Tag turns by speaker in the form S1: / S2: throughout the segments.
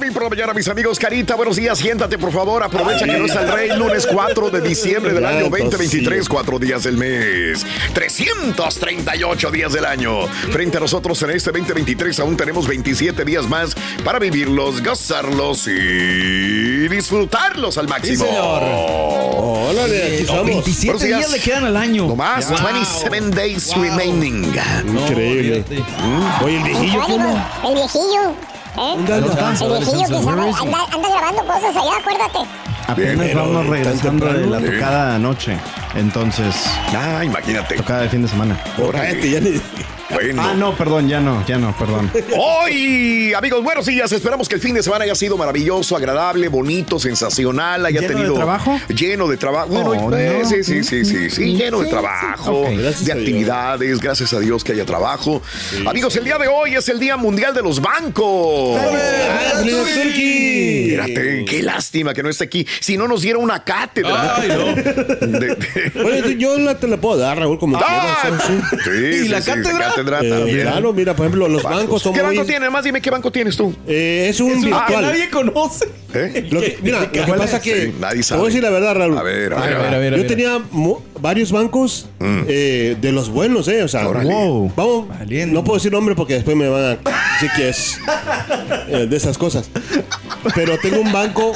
S1: Morning por la mañana, mis amigos. Carita, buenos días. Siéntate, por favor. Aprovecha que no es el rey. Lunes 4 de diciembre del año 2023. Cuatro días del mes. 338 días del año. Frente a nosotros en este 2023 aún tenemos 27 días más para vivirlos, gozarlos y disfrutarlos al máximo.
S2: Órale, aquí estamos.
S3: 27
S1: Buenos días.
S3: días le quedan al año.
S1: No más,
S3: Wow.
S1: 27 days remaining.
S2: Increíble. Oye, el viejillo, ¿cómo?
S4: El viejillo. ¿Eh? Que sabe, anda, anda grabando cosas allá, acuérdate.
S5: Apenas
S1: Bien,
S5: vamos regresando de la tocada anoche. Entonces,
S1: Ah, imagínate.
S5: tocada de fin de semana.
S2: Cállate, ya ni-
S1: Bueno.
S5: Ah, no, perdón, ya no, ya no, perdón.
S1: Hoy, amigos, buenos días. Esperamos que el fin de semana haya sido maravilloso, agradable, bonito, sensacional. Haya
S5: ¿Lleno de
S1: tenido.
S5: trabajo?
S1: Lleno de trabajo. Bueno,
S5: Oh,
S1: eh,
S5: no.
S1: sí, sí, sí, sí, sí, lleno de trabajo,
S5: sí. Ok,
S2: gracias
S1: de
S2: a Dios.
S1: actividades. Gracias a Dios que haya trabajo. Amigos, el día de hoy es el Día Mundial de los Bancos.
S2: ¡Ah!
S1: Fíjate, qué lástima que no esté aquí. Si no nos diera una cátedra.
S3: Ay, no.
S1: De- de-
S2: Oye, tú- yo la te la puedo dar, Raúl, como
S1: ¡Ah!
S2: quieras. sí, sí.
S1: Sí,
S3: ¿Y
S1: sí,
S3: la
S1: sí,
S2: Eh,
S1: también.
S2: claro, mira, por ejemplo, los bancos son
S1: ¿Qué
S2: muy...
S1: banco tienes? Más dime qué banco tienes tú.
S2: Eh, es un
S3: Ah, que
S2: virtual.
S3: nadie conoce.
S1: ¿Eh?
S2: Lo que- mira, lo que pasa es que...
S1: Sí, nadie
S2: Te
S1: sabe.
S2: voy a decir la verdad, Raúl.
S1: A ver, a ver,
S3: A ver, a ver,
S2: Yo tenía varios bancos eh, de los buenos, ¿eh? O sea,
S1: Órale.
S5: Wow.
S2: vamos, no puedo decir nombre porque después me van a decir que es eh, de esas cosas. Pero tengo un banco,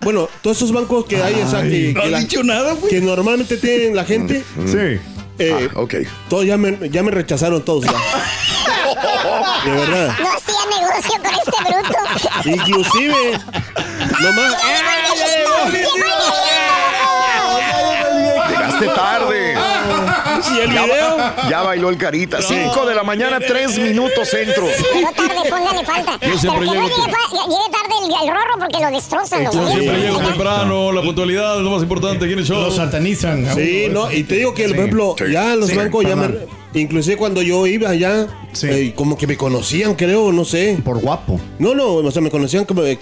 S2: bueno, todos esos bancos que hay, o sea, que,
S3: No
S2: que la-
S3: dicho nada, güey.
S2: que normalmente tienen la gente,
S5: Sí.
S2: Eh,
S1: Ah, ok.
S2: todos ya me, ya me rechazaron todos. ya. De verdad.
S4: No hacía negocio con este bruto.
S2: Inclusive, nomás...
S1: Llegaste tarde.
S2: ¿Y el video?
S1: Ya bailó el carita. 5 de la mañana, 3 minutos centro.
S4: Llegó tarde, póngale falta. No llegue, llegue tarde el, el rorro porque lo destrozan los
S3: Yo siempre llego temprano, la puntualidad es lo más importante aquí en el show.
S6: Lo satanizan.
S2: Sí, no, y te digo que, por ejemplo, ya los
S5: Sí,
S2: bancos ya me... Inclusive cuando yo iba allá,
S5: Sí.
S2: eh, como que me conocían, creo, no sé.
S5: Por guapo.
S2: No, no, o sea, me conocían como que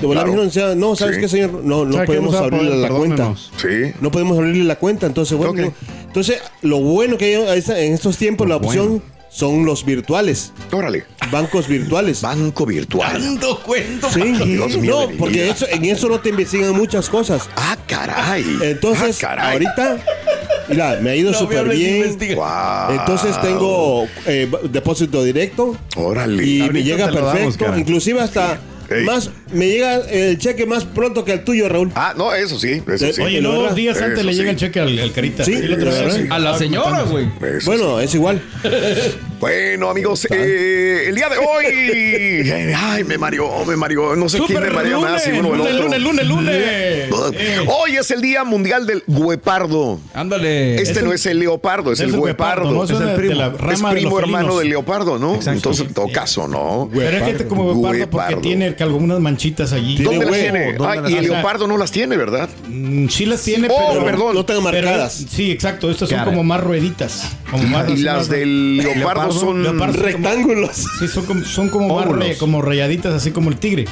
S2: de volar
S1: Claro.
S2: me dijeron, o sea, no, ¿sabes
S1: Sí.
S2: qué, señor? No, no podemos abrirle
S5: poder,
S2: la cuenta.
S1: Sí.
S2: No podemos abrirle la cuenta, entonces, bueno. Entonces, lo bueno que hay en estos tiempos, la opción son los virtuales,
S1: Órale.
S2: bancos virtuales.
S1: Banco virtual.
S3: Tanto cuento.
S2: Sí,
S1: Dios mío
S2: no, porque eso, en eso no te investigan muchas cosas.
S1: Ah, caray.
S2: Entonces,
S1: Ah, caray.
S2: ahorita, mira, me ha ido
S3: No me
S2: súper bien.
S1: Wow.
S2: Entonces tengo eh, depósito directo
S1: Órale.
S2: y me llega
S5: damos,
S2: perfecto.
S5: cara.
S2: inclusive hasta
S1: Ey.
S2: más me llega el cheque más pronto que el tuyo, Raúl.
S1: Ah, no, eso sí. Eso
S2: Eh,
S1: sí.
S6: Oye,
S2: ¿la
S6: no,
S2: verdad?
S6: días antes
S1: Eso
S6: le
S1: sí.
S6: llega el cheque al, al carita.
S2: Sí,
S1: eso.
S3: A la señora, güey.
S2: Bueno, es igual.
S1: Bueno, amigos, eh, el día de hoy. Ay, me mareó, me mareó. No sé quién me marea más, si
S6: lunes,
S1: uno o el
S6: lunes,
S1: otro.
S6: lunes, lunes, lunes. Eh,
S1: Hoy es el Día Mundial del Guepardo.
S3: Ándale.
S1: Este
S6: Es
S1: no
S6: el-
S1: es el leopardo, es,
S6: es
S1: el
S6: el
S1: guepardo.
S6: ¿no?
S1: Es
S6: es
S1: el primo,
S6: de la
S1: es
S6: rama de los
S1: primo hermano del leopardo, ¿no?
S5: Exacto.
S1: Entonces, en todo caso, ¿no?
S6: Pero es que este como guepardo porque tiene algunas manchitas allí.
S1: ¿Dónde las tiene?
S5: ¿dónde
S1: Ay,
S5: las
S1: y el leopardo no las tiene, ¿verdad?
S6: Mm, Sí las tiene,
S1: Oh,
S6: pero...
S1: perdón.
S2: No tengo
S6: pero-
S2: marcadas.
S6: sí, exacto. Estas son como más rueditas. Como
S1: Y las del leopardo son.
S6: Leopardo.
S2: Rectángulos.
S6: Sí, son como, son como como rayaditas, así como el tigre.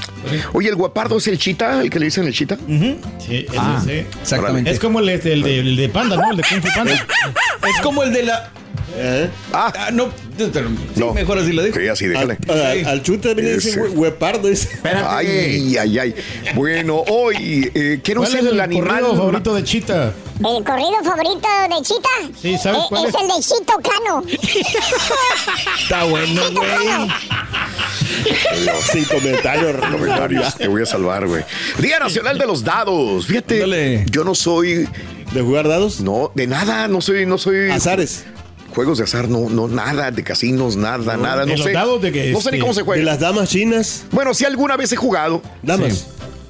S1: Oye, el guepardo es el chita, el que le dicen el chita.
S6: Sí, ese
S5: Ah,
S6: sí.
S3: Exactamente.
S6: Es como el, de- el de, el de panda, ¿no? El de Kung Fu Panda.
S3: Es como el de la.
S2: ¿Eh?
S1: Ah,
S3: Ah, no, sí,
S1: no.
S3: mejor así la dejo.
S1: Sí, así, déjale.
S2: Al, al chute también le dicen huepardo.
S1: Ay, ay, ay. Bueno, hoy, eh, ¿qué no
S6: ¿Cuál
S1: es
S6: es
S1: el,
S6: el
S1: animal
S6: corrido favorito de Chita?
S4: El corrido favorito de Chita.
S6: Sí, ¿sabes
S4: Eh,
S6: cuál
S4: es?
S6: es?
S4: el de Chito Cano.
S3: Está bueno, güey.
S2: Sin comentarios.
S1: Comentarios, te voy a salvar, güey. Día Nacional de los Dados. Fíjate, yo no soy,
S2: ¿De jugar dados?
S1: no, de nada, no soy, no soy.
S2: Azares.
S1: Juegos de azar, no, no, nada, de casinos, nada, nada,
S6: ¿De
S1: no
S6: los
S1: sé.
S6: dados de que,
S1: no sé ni
S6: este,
S1: cómo se
S2: De
S1: juega.
S2: las damas chinas.
S1: Bueno, si alguna vez he jugado.
S2: Damas.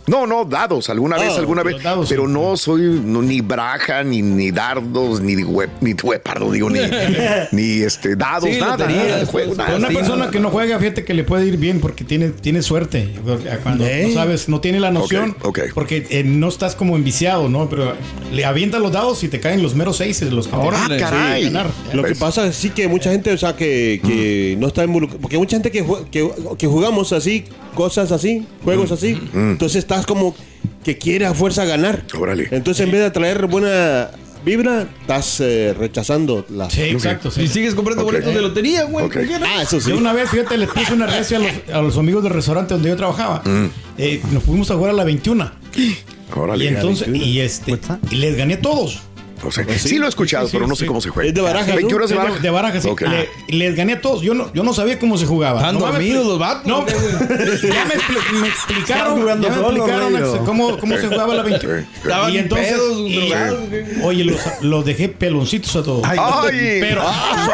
S1: No, no, dados, alguna vez,
S2: Ah,
S1: alguna vez.
S6: dados,
S1: pero
S6: sí.
S1: no soy no, ni braja, ni, ni dardos, ni web, ni huepardo, digo, ni, ni este, dados,
S3: Sí,
S1: nada, juego,
S3: pues,
S1: nada.
S6: Una
S3: Sí,
S6: persona
S3: no.
S6: que no juega, fíjate que le puede ir bien porque tiene, tiene suerte. Cuando
S2: ¿Eh?
S6: no sabes, no tiene la noción. Porque eh, no estás como enviciado, ¿no? Pero le avientas los dados y te caen los meros seis, los que
S1: Ah,
S6: tienes
S1: caray.
S6: ganar.
S2: Lo que pasa es sí que mucha gente, o sea, que, que no está involucrada. Porque mucha gente que, que, que jugamos así, cosas así, juegos así. Entonces estás como que quiere a fuerza ganar.
S1: Órale.
S2: Entonces en vez de traer buena vibra, estás eh, rechazando la.
S6: Sí, exacto. sí.
S3: Y sigues comprando
S1: Ok.
S3: boletos de lotería, güey.
S1: Ok.
S2: Ah, eso sí.
S6: Yo una vez, fíjate, les puse una recia a los, a los amigos del restaurante donde yo trabajaba. Eh, nos fuimos a jugar a la 21.
S1: Órale.
S6: Y entonces, y este, y les gané a todos.
S1: O sea, sí, lo he escuchado,
S6: Sí, sí,
S1: pero no
S6: sí.
S1: sé cómo se juega.
S2: Es de barajas, ¿no?
S1: 21 de
S6: Sí, de-
S1: baraja.
S6: De sí. Le- les gané a todos. Yo no, yo no sabía cómo se jugaba.
S3: Están
S6: me
S3: dormidos los vatos,
S6: No, ya me, me explicaron, ya me explicaron cómo, cómo se jugaba la 21.
S1: Sí.
S3: Estaban
S6: Y entonces,
S3: pedos,
S6: y- oye, los, los dejé peloncitos a todos.
S1: Ay,
S6: Pero
S4: Ay,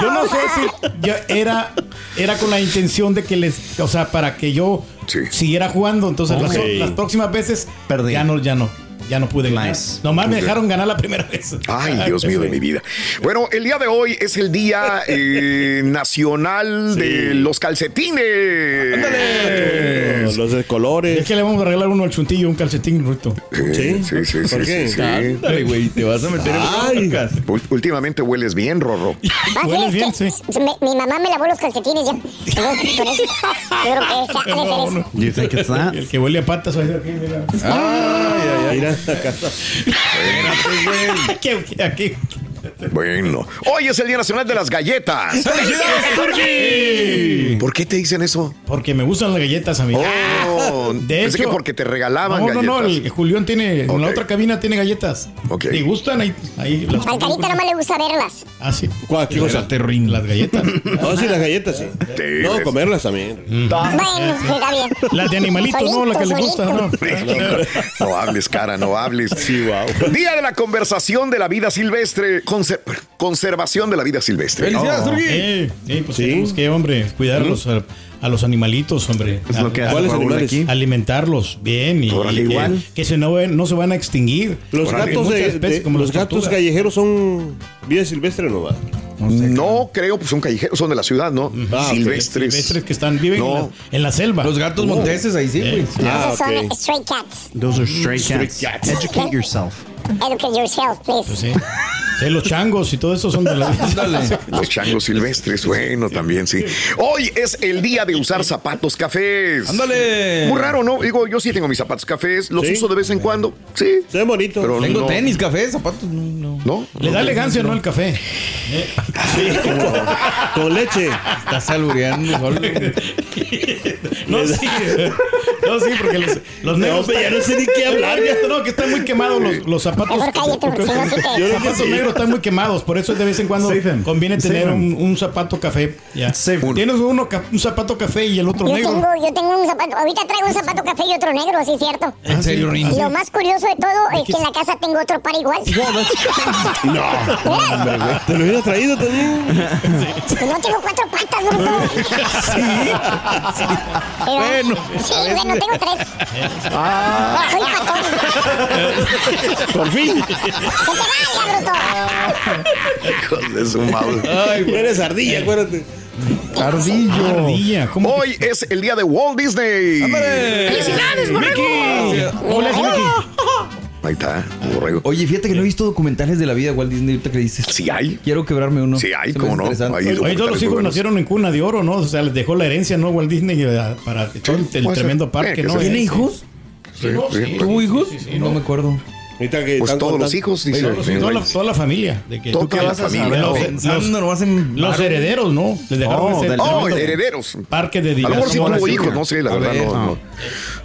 S6: yo no sé si ya era, era con la intención de que les, o sea, para que yo
S1: Sí.
S6: siguiera jugando. Entonces las, próximas veces
S5: Perdí.
S6: ya no, ya no, ya no pude ganar.
S5: Nice.
S6: Nomás me dejaron ganar la primera vez.
S1: Ay, Dios mío de mi vida. Bueno, el día de hoy es el Día eh, Nacional de los Calcetines.
S2: Los, los de
S6: Es
S2: colores.
S6: que le vamos a regalar uno al chuntillo, un calcetín, Ruito.
S1: Sí, sí, sí, sí,
S2: ¿Por
S1: sí,
S2: qué?
S1: sí.
S3: Dale, güey, te vas a meter en
S2: Ay.
S1: Ul- Últimamente hueles bien, Rorro.
S4: Ah,
S6: Hueles
S4: es
S6: bien, sí.
S4: me- mi mamá me lavó los calcetines por eso, yo creo que ser
S6: No, no.
S5: You think it's that?
S6: El que huele a patas. Mira.
S2: Mira, acá.
S6: Aquí, aquí, aquí.
S1: Bueno, hoy es el Día Nacional de las Galletas. ¿Por qué te dicen eso?
S6: Porque me gustan las galletas a mí.
S1: Oh,
S6: De
S1: pensé
S6: hecho-
S1: que porque te regalaban
S6: No, no,
S1: galletas.
S6: no, el Julián tiene, en la otra cabina tiene galletas.
S1: Ok.
S6: ¿Te gustan? Ahí, ahí las
S4: Al carita nomás le gusta verlas.
S6: Ah, sí.
S2: ¿Cuál? ¿Qué cosa?
S6: Las galletas.
S2: Oh, sí, las galletas, sí.
S1: Sí,
S2: No, comerlas también.
S4: Bueno, está bien.
S6: Las de animalitos, ¿no? Las que le
S4: Solito,
S6: gustan, ¿no?
S1: No hables, cara, no hables.
S2: Sí, wow.
S1: Día de la conversación de la vida silvestre. Conser- conservación de la vida silvestre.
S3: ¡Felicidades, Turquí!
S6: Eh, eh, pues
S2: Sí.
S6: tenemos que, hombre, cuidar a los, a, a los animalitos, hombre.
S5: Es lo que
S6: A-
S2: ¿Cuáles animales?
S5: aquí.
S6: alimentarlos bien y, y que,
S1: igual.
S6: que se no, no se van a extinguir.
S2: Los gatos,
S6: Muchas
S2: de,
S6: especies,
S2: de-
S6: como
S2: los
S6: las
S2: gatos
S6: tortugas.
S2: callejeros son vida silvestre, ¿no? va?
S1: No creo, pues son callejeros, son de la ciudad, ¿no?
S2: Ah.
S1: Silvestres.
S6: Silvestres que están, viven en, la, en la selva.
S3: Los gatos monteses ahí sí, güey.
S6: Eh,
S2: Ah,
S4: Esos son
S2: ok.
S4: stray cats.
S5: Those are stray cats. Educate yourself.
S4: Educate yourself, please.
S6: Pues sí. Sí, los changos y todo eso son de la
S1: Los changos silvestres, bueno, también sí. Hoy es el día de usar zapatos cafés.
S3: ¡Ándale!
S1: Muy raro, ¿no? Digo, yo sí tengo mis zapatos cafés, los
S2: Sí.
S1: uso de vez en cuando. Sí.
S2: Se ve bonito.
S1: Pero
S3: Tengo
S1: no,
S3: tenis, café, zapatos. No, no.
S1: ¿No?
S6: Le da elegancia, ¿no? El café.
S2: Con leche.
S3: Estás albureando.
S6: No, sí. No, sí, porque los, los negros.
S2: ya no sé ni qué hablar, ya.
S6: No, que están muy quemados los, los zapatos. Los zapatos negros están muy quemados, por eso de vez en cuando conviene tener un, un zapato café.
S5: Them.
S6: Tienes uno un zapato café y el otro
S4: Yo
S6: negro.
S4: tengo, yo tengo un zapato, ahorita traigo un zapato café y otro negro, sí, cierto.
S3: ¿En serio, Rini?
S4: Y lo más curioso de todo es que en la casa tengo otro par igual.
S2: No. Te lo hubiera traído también.
S4: Pues no tengo cuatro patas, bruto.
S6: Bueno,
S4: Sí, bueno, tengo tres. Soy patón.
S2: Por fin.
S4: ¡Que te valga, bruto!
S1: Hijos de su madre.
S2: Eres ardilla, acuérdate.
S5: Ardillo.
S6: Ardilla, ¿cómo que-
S1: Hoy es el día de Walt Disney.
S4: ¡Felicidades, borrego!
S6: Hola, Mickey.
S1: Ahí está, borrego.
S3: Oye, fíjate que no he visto documentales de la vida de Walt Disney ahorita que dices.
S1: Sí hay.
S3: Quiero quebrarme uno.
S1: Sí hay, cómo no.
S3: interesante.
S1: Hay
S6: Oye, todos los hijos nacieron en cuna de oro, ¿no? O sea, les dejó la herencia, ¿no? Walt Disney eh, para todo el, tremendo parque,
S1: que
S6: ¿no?
S3: ¿Tiene hijos?
S1: Sí, sí.
S3: ¿Tuvo hijos? no me acuerdo.
S2: Ahorita que
S1: Pues todos los hijos, dice.
S6: Toda, la, toda la familia. De que,
S1: Toda la familia.
S6: Los, herederos, ¿no? Les dejaron
S5: Oh,
S6: ese
S1: Oh, herederos.
S6: parque de
S1: A lo mejor sí
S6: diversión.
S1: tuvo hijos, no sé, la
S3: A
S1: verdad
S3: ver,
S1: no,
S3: no.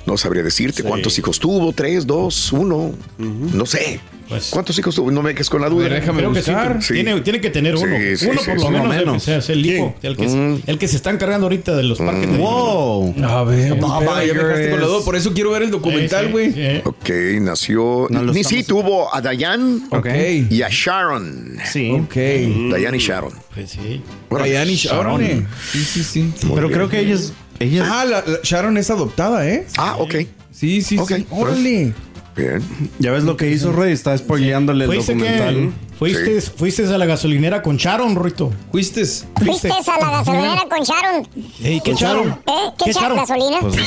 S1: No, sabría decirte cuántos hijos tuvo, tres, dos, uno, no sé.
S6: Pues-
S1: ¿Cuántos hijos tuvo? No me quedes con la duda.
S3: Déjame
S6: Creo que sí,
S3: buscar.
S1: Sí.
S6: Tiene, tiene que tener uno.
S1: Sí, sí,
S6: uno
S1: sí,
S6: por
S1: sí,
S6: lo menos, el que
S5: menos.
S6: sea, es el hijo. El que, se- el que se está encargando ahorita de los parques de
S5: Wow.
S3: A ver, espera, ya me dejaste con la duda, por eso quiero ver el documental, güey.
S6: sí, sí.
S1: Ok, nació.
S5: No
S1: Ni sí tuvo a Diane
S3: Ok.
S1: y a Sharon.
S5: Sí.
S3: Ok.
S1: Diane y Sharon.
S6: Pues sí.
S1: Bueno,
S3: Diane y Sharon. Sí, sí, sí.
S5: Pero creo que ella es. Ella
S3: Ah, la, la- Sharon es adoptada, ¿eh?
S1: Ah, ok.
S3: Sí, sí, sí. Órale.
S1: Bien.
S5: ya ves lo que hizo Rey, está spoileándole el
S6: ¿Fuiste,
S5: documental.
S6: que, fuiste, fuiste a la gasolinera con Sharon, Rito.
S3: ¿Fuiste?
S4: Fuiste a la gasolinera con Sharon.
S6: Ey, ¿Qué Sharon?
S4: ¿Eh? ¿Qué, Sharon? ¿Gasolina?
S5: Pues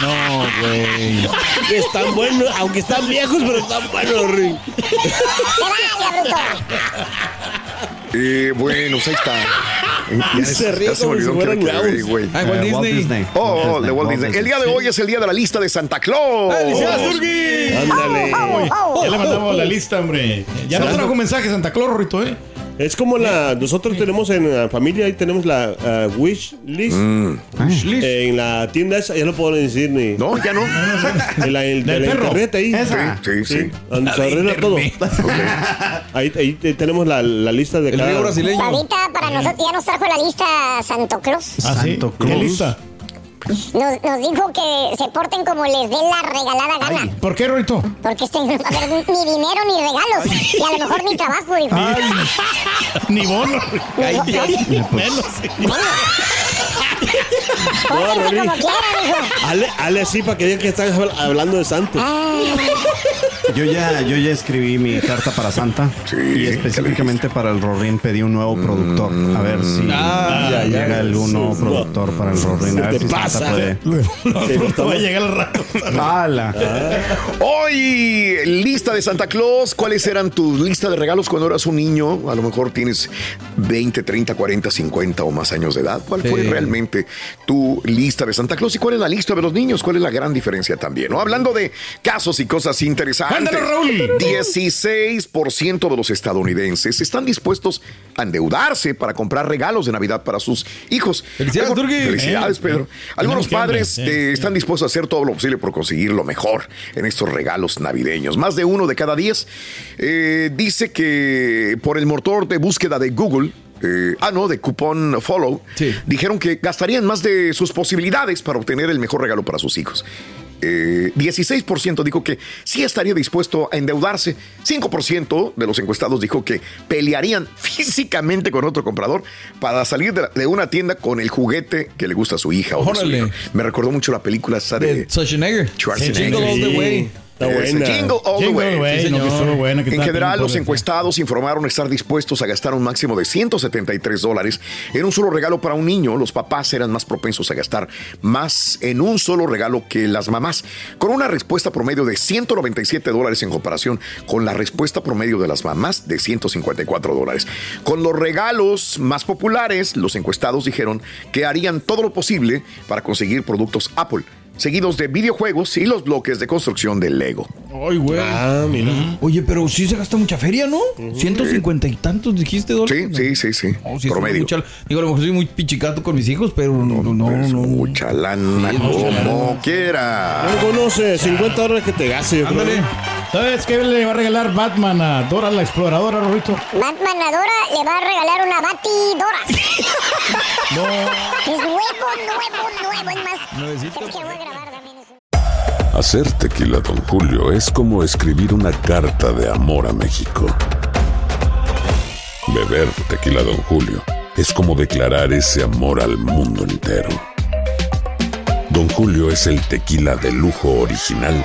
S5: No, güey.
S2: Están buenos, aunque están viejos, pero están buenos, Rick.
S4: ¡Te vaya, bruto!
S1: Eh, bueno, pues ahí está. Ya
S2: Se
S1: ya
S2: ríe
S1: se me
S2: como si
S1: olvidó que era
S2: fueran.
S3: Ah, Walt
S5: Eh, Walt
S3: Disney.
S5: Disney.
S1: Oh, oh,
S5: Walt
S1: de Walt Disney. El día de hoy es el día de la lista de Santa Claus.
S3: ¡Felicidades, Turki!
S2: Ándale.
S6: Ya le mandamos la lista, hombre. Ya no trajo mensaje Santa Claus, Rito, ¿eh?
S2: Es como la. Nosotros tenemos en la familia, ahí tenemos la ah, wish list. En la tienda esa, ya no puedo decir ni.
S1: No, ya no.
S2: En la, el, de
S6: Del
S2: la
S6: perro.
S2: internet ahí.
S5: Esa.
S1: Sí, sí.
S2: Donde se arregla todo. Ahí, ahí te- tenemos la, la lista de
S3: El
S2: cada.
S3: brasileño.
S4: Ahorita para nosotros ya nos trajo la lista Santo Claus.
S6: ¿Ah, sí?
S5: Santo
S6: ¿Qué
S5: Claus.
S6: lista?
S4: Nos, nos dijo que se porten como les dé la regalada gana.
S6: ¿Por qué, Rito?
S4: Porque este no va a haber ni dinero ni regalos. Y a lo mejor ni trabajo. dijo.
S6: Ni bono.
S4: Menos. Pórtense como quieran, hijo.
S2: Ale, ale así para que digan que están habl- hablando de Santos.
S5: Yo ya, yo ya escribí mi carta para Santa.
S1: Sí,
S5: y específicamente para el Rorín pedí un nuevo productor. A ver si
S3: Ah, ya, ya.
S5: llega algún nuevo productor para el Rorín. A ver si
S2: pasa?
S5: Santa puede.
S6: No va a llegar al rato.
S5: ¡Hala!
S1: Hoy, lista de Santa Claus. ¿Cuáles eran tus listas de regalos cuando eras un niño? A lo mejor tienes 20, 30, 40, 50 o más años de edad. ¿Cuál fue realmente tu lista de Santa Claus? ¿Y cuál es la lista de los niños? ¿Cuál es la gran diferencia también? ¿no? Hablando de casos y cosas interesantes.
S6: Ándale, Raúl.
S1: 16% de los estadounidenses están dispuestos a endeudarse para comprar regalos de Navidad para sus hijos.
S3: Felicidades.
S1: Felicidades,
S6: Eh,
S1: Pedro.
S6: eh.
S1: Algunos
S6: Tenemos que, hombre,
S1: padres
S6: eh,
S1: están dispuestos a hacer todo lo posible por conseguir lo mejor en estos regalos navideños. Más de uno de cada diez eh, dice que por el motor de búsqueda de Google, eh, ah, no, de Coupon Follow,
S3: Sí.
S1: dijeron que gastarían más de sus posibilidades para obtener el mejor regalo para sus hijos. Eh, 16% dijo que sí estaría dispuesto a endeudarse. 5% de los encuestados dijo que pelearían físicamente con otro comprador para salir de, la- de una tienda con el juguete que le gusta a su hija. O su hijo. Me recordó mucho la película esa de
S3: De Schwarzenegger.
S1: Schwarzenegger.
S3: Jingle all the
S2: Sí.
S3: way.
S2: Está
S1: Ese,
S2: buena.
S1: Jingle All the
S6: Jingle,
S1: Way.
S6: güey,
S3: Sí,
S6: no, que
S3: señor.
S6: estuvo buena, que
S1: En general, los encuestados informaron estar dispuestos a gastar un máximo de 173 dólares en un solo regalo para un niño. Los papás eran más propensos a gastar más en un solo regalo que las mamás, con una respuesta promedio de 197 dólares en comparación con la respuesta promedio de las mamás de 154 dólares. Con los regalos más populares, los encuestados dijeron que harían todo lo posible para conseguir productos Apple, seguidos de videojuegos y los bloques de construcción de Lego.
S3: Ay, güey.
S2: Ah, mira.
S3: Oye, pero sí se gasta mucha feria, ¿no? 150 y tantos dijiste, dólares.
S1: sí, sí, sí.
S3: Sí, es
S1: promedio.
S3: mucha- digo, a lo mejor soy muy pichicato con mis hijos, pero no, no, no.
S1: Es
S3: no.
S1: mucha lana
S3: Sí, mucha
S1: como
S3: lana.
S1: quiera.
S2: No sé, 50 dólares que te gaste, yo creo.
S6: ¿Sabes qué le va a regalar Batman a Dora la exploradora, Rito?
S4: Batman a Dora le va a regalar una batidora.
S6: No.
S4: Es nuevo, nuevo, nuevo. Es más,
S3: Nuevecito.
S4: ¿sabes qué voy a grabar también? eso?
S7: Hacer tequila, Don Julio, es como escribir una carta de amor a México. Beber tequila, Don Julio, es como declarar ese amor al mundo entero. Don Julio es el tequila de lujo original,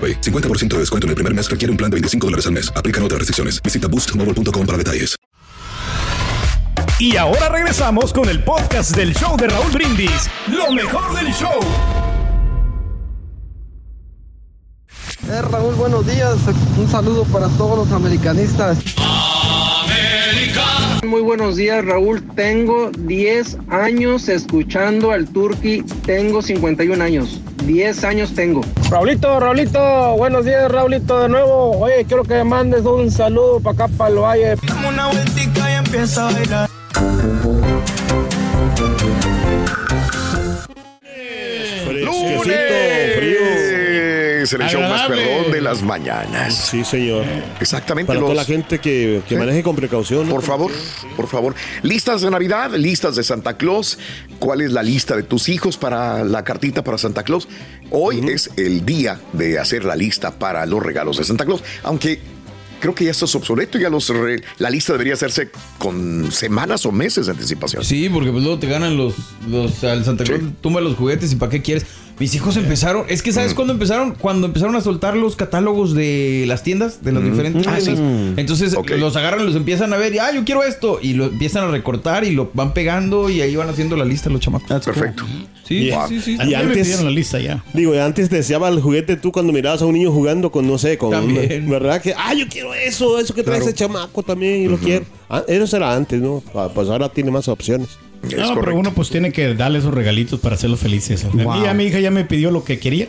S8: AroPay. 50% de descuento en el primer mes requiere un plan de 25 dólares al mes. Aplican otras restricciones. Visita boostmobile.com para detalles.
S6: Y ahora regresamos con el podcast del show de Raúl Brindis. Lo mejor del show.
S9: Eh, Raúl, buenos días. Un saludo para todos los americanistas. Muy buenos días, Raúl. Tengo 10 años escuchando al Turqui. Tengo 51 años. 10 años tengo.
S10: Raulito, Raulito, buenos días, Raulito, de nuevo. Oye, quiero que me mandes un saludo para acá, para el valle. Dame una vueltica y empieza a bailar.
S1: ¡Lunes! Es el show más perrón de las mañanas.
S2: Sí, señor.
S1: Exactamente.
S2: Para
S1: los-
S2: toda la gente que, que
S1: Sí.
S2: maneje con precaución. ¿no?
S1: Por favor, por favor. Listas de Navidad, listas de Santa Claus. ¿Cuál es la lista de tus hijos para la cartita para Santa Claus? Hoy es el día de hacer la lista para los regalos de Santa Claus. Aunque creo que ya esto es obsoleto, ya los re- la lista debería hacerse con semanas o meses de anticipación.
S3: Sí, porque pues luego te ganan los, los al Santa Claus, tumba los juguetes y para qué quieres. Mis hijos empezaron, es que
S1: Mm.
S3: ¿sabes cuándo empezaron? Cuando empezaron a soltar los catálogos de las tiendas, de las diferentes
S1: Ah, sí.
S3: Entonces
S1: Ok.
S3: los agarran, los empiezan a ver y, ah, yo quiero esto. Y lo empiezan a recortar y lo van pegando y ahí van haciendo la lista los chamacos.
S1: Perfecto.
S3: Sí,
S2: Y-
S3: sí, sí.
S2: Y antes,
S6: la lista ya.
S2: digo, antes deseaba el juguete tú cuando mirabas a un niño jugando con, no sé, con...
S3: También.
S2: ¿Verdad? Que, ah, yo quiero eso, eso que trae ese chamaco también, y lo quiero. Ah, eso era antes, ¿no? Ah, Pues ahora tiene más opciones.
S1: Es
S6: No, pero
S1: correcto.
S6: uno pues tiene que darle esos regalitos para hacerlos felices.
S5: Wow.
S6: Y ya mi hija ya me pidió lo que quería.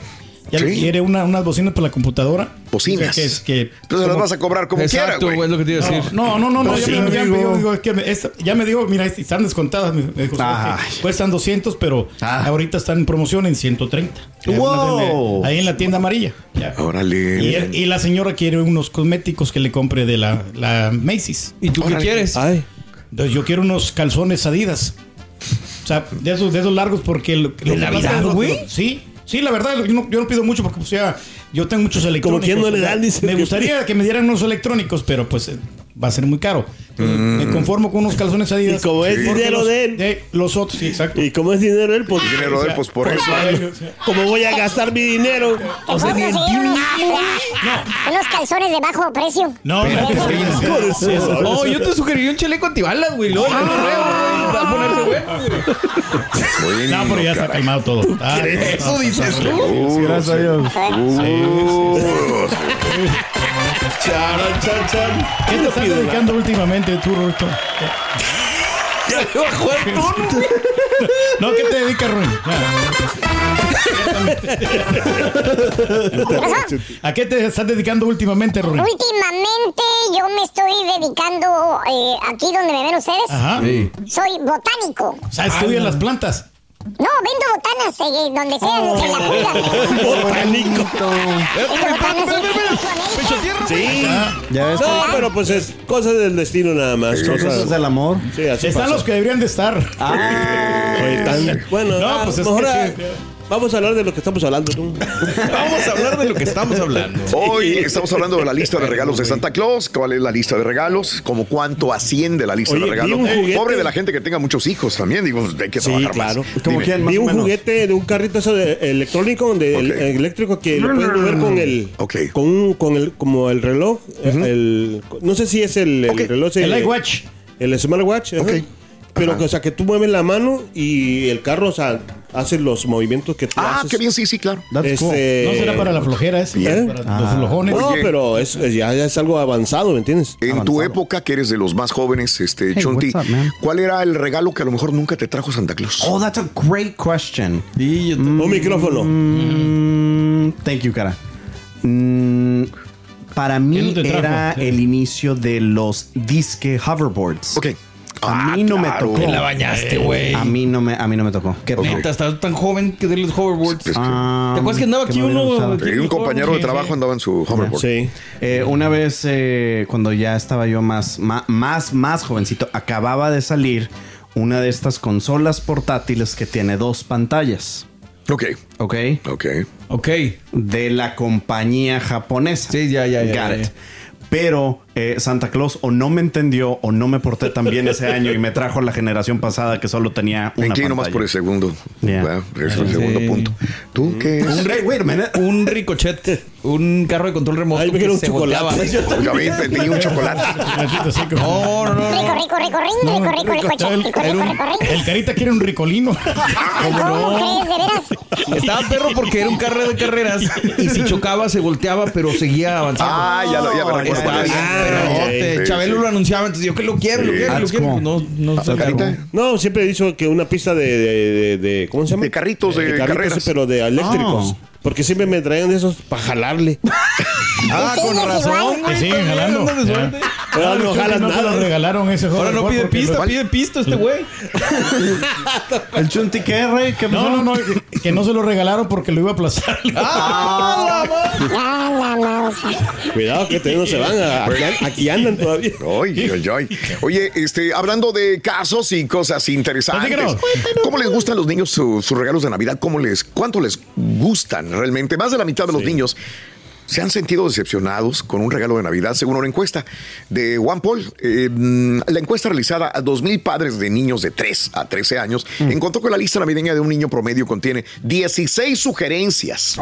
S6: Ya
S1: Sí.
S6: quiere una, unas bocinas para la computadora.
S1: Bocinas.
S6: O sea, que es que
S1: Entonces las vas a cobrar como quiera,
S3: Exacto,
S1: güey,
S3: es lo que te iba a decir.
S6: No, no, no, no, ya, me, ya me
S5: digo.
S6: digo, es que me- esta- ya me dijo, mira, están descontadas. Me dijo,
S5: Ay.
S6: "Ok, cuestan 200, pero
S5: Ah.
S6: ahorita están en promoción en 130. Ya,
S5: Wow.
S6: Ahí en la tienda amarilla. Ya.
S1: Órale.
S6: Y, y la señora quiere unos cosméticos que le compre de la, la Macy's.
S3: ¿Y tú qué
S1: Órale.
S3: quieres?
S2: Ay,
S6: Entonces yo quiero unos calzones Adidas. O sea, de esos, de esos largos porque... Lo,
S3: ¿De Navidad, güey?
S6: Sí. Sí, la verdad, yo no, yo no pido mucho porque pues ya yo tengo muchos electrónicos.
S2: quien no le dan, dice
S6: Me gustaría que me dieran unos electrónicos, pero pues va a ser muy caro. Entonces, Me conformo con unos calzones Adidas.
S2: Y como es dinero
S6: los-
S2: de él.
S6: de los otros, sí, exacto.
S2: y como es dinero él, pues...
S1: Dinero de él, pues por eso.
S2: ¿Cómo voy a gastar mi dinero?
S4: ¿Te compras ahí una- unos calzones de bajo precio?
S6: No, no.
S3: Oh, yo te sugeriría un chaleco antibalas, güey. Ponerse güey.
S1: Bueno,
S6: No, pero ya está calmado todo. Ah,
S3: Eso dices tú.
S1: Uh,
S5: Gracias a Dios.
S2: Charan, chan, chan.
S6: ¿Qué te estás dedicando últimamente tú, Roberto?
S3: Ya le bajó el tono.
S6: No, ¿qué te dedicas, Rubén? ¿A qué te estás dedicando últimamente, Rubén?
S4: Últimamente yo me estoy dedicando eh, aquí donde me ven ustedes.
S6: Ajá.
S4: Soy botánico.
S6: O sea, estudian las plantas.
S4: No, vendo botanas eh, donde sea que la cuidan.
S2: Botánico.
S4: Vendo botanas sí,
S3: Pecho tierra.
S2: Sí.
S5: Ya ves,
S2: No, pero pues es cosa del destino nada más.
S5: eso
S2: cosas-
S5: es el amor.
S2: Sí, así
S6: Están
S2: pasa.
S6: los que deberían de estar.
S2: Oye, tan- bueno,
S6: No,
S2: ah,
S6: pues es
S2: mejor,
S6: que
S2: ah,
S6: sí.
S2: Vamos a hablar de lo que estamos hablando. ¿no?
S3: Vamos a hablar de lo que estamos hablando.
S1: Hoy estamos hablando de la lista de regalos de Santa Claus. ¿Cuál es la lista de regalos? ¿Como cuánto asciende la lista
S2: Oye,
S1: de regalos? Pobre de la gente que tenga muchos hijos también. Digo, hay que
S2: Sí,
S1: trabajar
S2: claro.
S1: más.
S5: ¿Cómo quién? Más
S2: Vi un
S5: menos.
S2: juguete de un carrito eso de electrónico, donde el- el eléctrico que lo puedes mover con el,
S1: Ok.
S2: con, un- con el, como el reloj, el, no sé si es el, el
S1: Ok.
S2: reloj,
S6: El iWatch.
S2: el smartwatch, pero
S1: Ajá.
S2: que, o sea que tú mueves la mano y el carro, o sea, hace los movimientos que tú
S1: Ah,
S2: haces.
S1: qué bien, sí, sí, claro.
S5: That's cool.
S2: Este,
S6: No será para la flojera, es
S1: Bien.
S6: para los flojones.
S2: No,
S1: Oye.
S2: pero es, es- ya, ya es algo avanzado, ¿me entiendes?
S1: En tu época, que eres de los más jóvenes, este,
S5: Hey,
S1: Chonti,
S5: up?
S1: ¿cuál era el regalo que a lo mejor nunca te trajo Santa Claus?
S5: Oh, that's a great question.
S3: Y
S2: Un micrófono.
S5: Mm, thank you, cara. Mm, para
S6: ¿Qué
S5: mí
S6: no
S5: era el inicio de los disque hoverboards.
S1: Ok.
S5: A mí no me tocó.
S3: Te la bañaste, güey.
S5: A mí no me, a mí no me tocó.
S3: Qué neta, estás tan joven que de los hoverboards.
S5: Ah,
S3: ¿Te acuerdas que andaba
S5: que
S3: aquí uno? aquí
S1: Sí,
S3: en
S1: un compañero de trabajo andaba en su hoverboard.
S2: Sí.
S5: Eh, una vez eh, cuando ya estaba yo más, más, más, más jovencito, acababa de salir una de estas consolas portátiles que tiene dos pantallas.
S1: Ok,
S5: ¿Ok?
S1: ok.
S3: Ok.
S5: De la compañía japonesa.
S3: Sí, ya, ya, ya,
S5: Got
S3: ya,
S5: it.
S3: ya.
S5: Pero eh, Santa Claus o no me entendió o no me porté tan bien ese año y me trajo la generación pasada que solo tenía
S1: Me
S5: una
S1: inclino más por el segundo.
S5: Yeah.
S1: Es el
S3: Sí.
S1: segundo punto. ¿Tú qué es?
S5: Un, wait a minute.
S3: Un ricochet. Un carro de control remoto.
S2: Ay, me
S3: que
S2: quiero un
S3: se
S2: chocolate.
S3: volteaba.
S2: Yo también.
S1: Pedí un chocolate.
S3: No, no, no.
S4: Rico,
S3: no.
S4: rico, rico, rico, rico, rico, rico,
S6: el-
S4: rico, rico, rico, rico.
S6: El carita quiere un ricolino.
S4: ¿Cómo crees, de veras?
S3: Estaba perro porque era un carro de carreras y si chocaba se volteaba, pero seguía avanzando.
S1: Ah, ya lo, ya me recuerdo.
S2: Ah,
S3: Chabelo
S1: sí.
S3: lo anunciaba, entonces yo que lo quiero, lo quiero, lo quiero. No, no.
S2: No, siempre he dicho que una pista de, de, de- de- ¿cómo se llama?
S1: De carritos de carreras.
S2: sí, pero de eléctricos. Porque siempre me traían de esos para jalarle.
S3: Ah, con razón.
S6: Que siguen jalando.
S2: Ahora no jalas nada.
S6: regalaron ese.
S3: Ahora no pide pista, pide pista este güey.
S5: El Chunti ¿qué, rey?
S6: No, no, no, que, no se lo regalaron porque lo iba a aplazar.
S3: Ah.
S4: Ah.
S2: Cuidado que te no se van. aquí, an- aquí andan todavía.
S1: Oye, este, hablando de casos y cosas interesantes. ¿cómo les gustan los niños su- sus regalos de Navidad? ¿Cómo les, ¿Cuánto les gustan realmente? Más de la mitad de los niños se han sentido decepcionados con un regalo de Navidad, según una encuesta de OnePoll. Eh, mm, la encuesta realizada a 2.000 padres de niños de 3 a 13 años encontró que la lista navideña de un niño promedio contiene 16 sugerencias.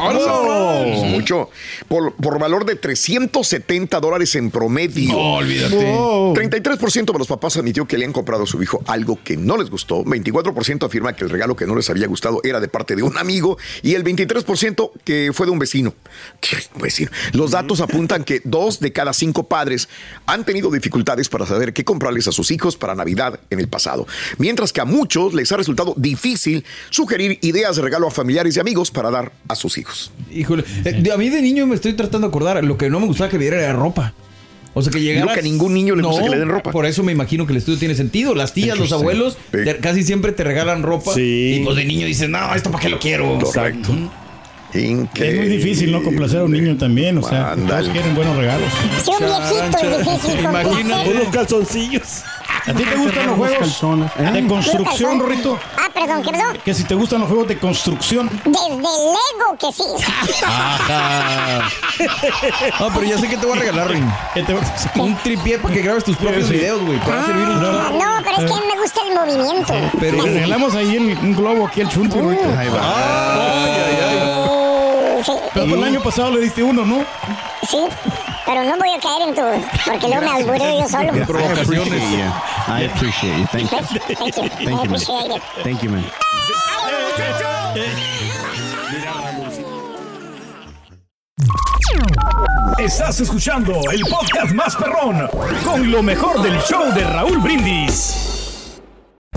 S1: Es mucho. Por, por valor de 370 dólares en promedio.
S3: No, olvídate.
S1: 33% de los papás admitió que le han comprado a su hijo algo que no les gustó, 24% afirma que el regalo que no les había gustado era de parte de un amigo y el 23% que fue de un vecino. ¿Qué vecino? Los datos apuntan que dos de cada cinco padres han tenido dificultades para saber qué comprarles a sus hijos para Navidad en el pasado, mientras que a muchos les ha resultado difícil sugerir ideas de regalo a familiares y amigos para dar a sus hijos.
S3: Híjole. Eh, a mí de niño me estoy tratando de acordar. Lo que no me gustaba que viera era ropa. O sea, que llegara...
S1: Lo que a ningún niño le gusta que le den ropa.
S3: Por eso me imagino que el estudio tiene sentido. Las tías, los abuelos,
S1: Sí.
S3: te- casi siempre te regalan ropa.
S2: Sí.
S3: Y pues de niño dices, no, ¿esto para qué lo quiero?
S1: Correcto.
S6: Es
S1: Increíble.
S6: muy difícil no complacer a un niño también. O sea, todos quieren buenos regalos.
S4: Si un viejito es difícil
S3: Imagínate.
S4: complacer.
S2: Unos calzoncillos.
S6: ¿A ti te gustan los juegos
S5: calzones, ¿eh?
S6: de construcción,
S4: Calzón.
S6: Rito?
S4: Ah, perdón, ¿qué pasó?
S6: Que si te gustan los juegos de construcción.
S4: Desde Lego que sí.
S3: No, pero ya sé que te voy a regalar, Ring.
S6: ¿Qué te-
S3: Un tripié para que grabes tus propios
S6: Sí.
S3: videos, güey. Te va a servir un
S4: Ah, no, pero es que me gusta el movimiento.
S3: Pero
S6: Le regalamos ahí el- un globo aquí al chunti, Rito.
S4: Mm, sí,
S6: Pero el año pasado le diste uno, ¿no?
S4: sí, pero no voy a caer en tu... Porque luego me albureo yo solo.
S5: I appreciate you. I appreciate you. Thank you.
S4: Thank you. I
S5: Thank you,
S4: appreciate it.
S5: Thank you, man.
S6: Estás escuchando el podcast más perrón con lo mejor del show de Raúl Brindis.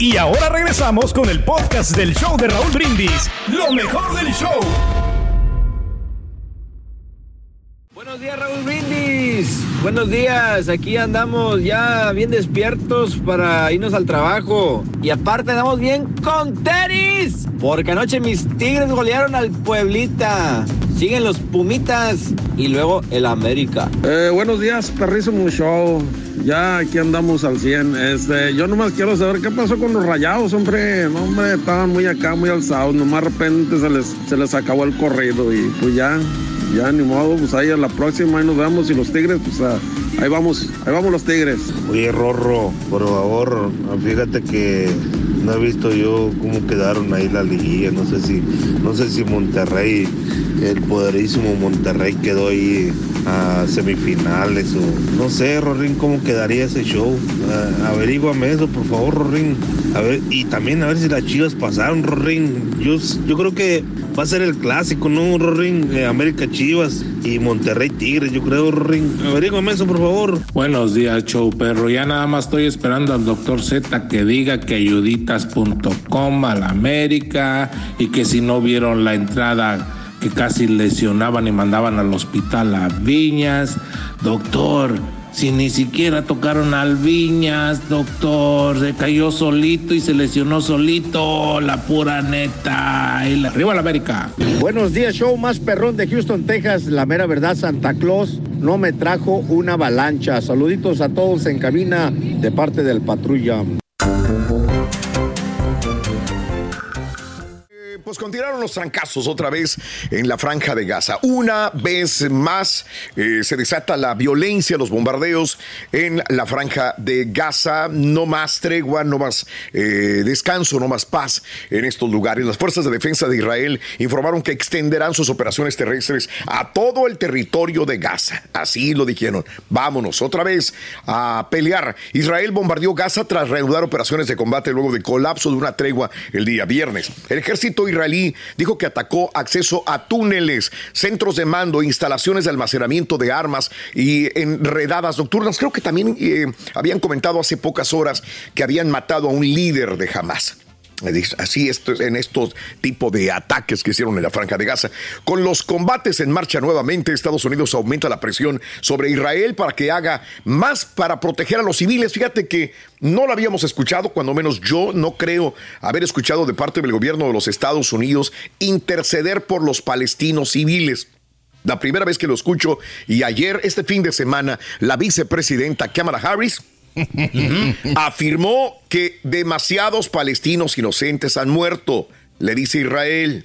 S6: Y ahora regresamos con el podcast del show de Raúl Brindis. Lo mejor del show.
S11: Buenos días, Raúl Brindis. Buenos días. Aquí andamos ya bien despiertos para irnos al trabajo. Y aparte andamos bien con tenis. Porque anoche mis tigres golearon al Pueblita. Siguen los Pumitas y luego el América.
S9: Eh, buenos días, perrísimo show. Ya aquí andamos al 100. Este, yo nomás quiero saber qué pasó con los rayados, hombre. No, hombre, estaban muy acá, muy alzados. Nomás de repente se les, se les acabó el corrido y pues ya, ya ni pues ahí a la próxima ahí nos vemos y los tigres, pues ah, ahí vamos, ahí vamos los tigres.
S12: Oye, Rorro, por favor, fíjate que no he visto yo cómo quedaron ahí la liguilla. No sé si, no sé si Monterrey el poderísimo Monterrey quedó ahí a semifinales o no sé, Rorín, cómo quedaría ese show. Ah, averíguame eso, por favor, Rorín. A ver, y también a ver si las chivas pasaron, Rorín. Yo, yo creo que va a ser el clásico, ¿no, Rorín? Eh, América Chivas y Monterrey Tigres, yo creo, Rorín. Averíguame eso, por favor.
S13: Buenos días, show perro. Ya nada más estoy esperando al doctor Z que diga que ayuditas.com a la América y que si no vieron la entrada que casi lesionaban y mandaban al hospital a Viñas. Doctor, si ni siquiera tocaron al Viñas, doctor, se cayó solito y se lesionó solito, la pura neta. Y la- arriba la América.
S14: Buenos días, show más perrón de Houston, Texas. La mera verdad, Santa Claus no me trajo una avalancha. Saluditos a todos en cabina de parte del patrulla.
S1: Pues continuaron los trancazos otra vez en la franja de Gaza. Una vez más eh, se desata la violencia, los bombardeos en la franja de Gaza. No más tregua, no más eh, descanso, no más paz en estos lugares. Las fuerzas de defensa de Israel informaron que extenderán sus operaciones terrestres a todo el territorio de Gaza. Así lo dijeron. Vámonos otra vez a pelear. Israel bombardeó Gaza tras reanudar operaciones de combate luego del colapso de una tregua el día viernes. El ejército israelí dijo que atacó acceso a túneles, centros de mando, instalaciones de almacenamiento de armas y enredadas nocturnas. Creo que también eh, habían comentado hace pocas horas que habían matado a un líder de Hamas. Así en estos tipos de ataques que hicieron en la franja de Gaza. Con los combates en marcha nuevamente, Estados Unidos aumenta la presión sobre Israel para que haga más para proteger a los civiles. Fíjate que no lo habíamos escuchado, cuando menos yo no creo haber escuchado de parte del gobierno de los Estados Unidos interceder por los palestinos civiles. La primera vez que lo escucho y ayer, este fin de semana, la vicepresidenta Kamala Harris afirmó que demasiados palestinos inocentes han muerto, le dice Israel.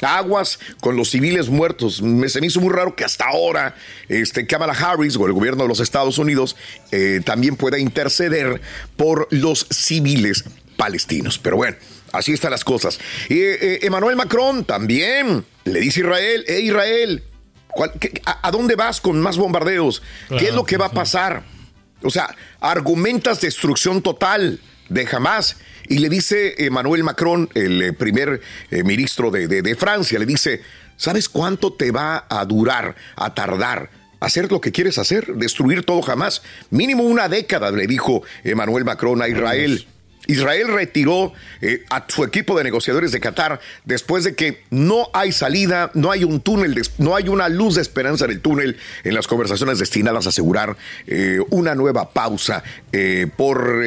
S1: Aguas con los civiles muertos. Me, se me hizo muy raro que hasta ahora este, Kamala Harris o el gobierno de los Estados Unidos eh, también pueda interceder por los civiles palestinos. Pero bueno, así están las cosas. Eh, Emmanuel Macron también le dice a Israel, eh Israel, ¿cuál- qué- a, a dónde vas con más bombardeos? ¿Qué es lo que va a pasar? O sea, argumentas destrucción total de Hamas. Y le dice Emmanuel Macron, el eh, primer eh, ministro de, de- de Francia, le dice, ¿sabes cuánto te va a durar, a tardar? Hacer lo que quieres hacer, destruir todo jamás. Mínimo una década, le dijo Emmanuel Macron a Israel. Israel retiró eh, a su equipo de negociadores de Qatar después de que no hay salida, no hay un túnel, de- no hay una luz de esperanza en el túnel en las conversaciones destinadas a asegurar eh, una nueva pausa eh, por,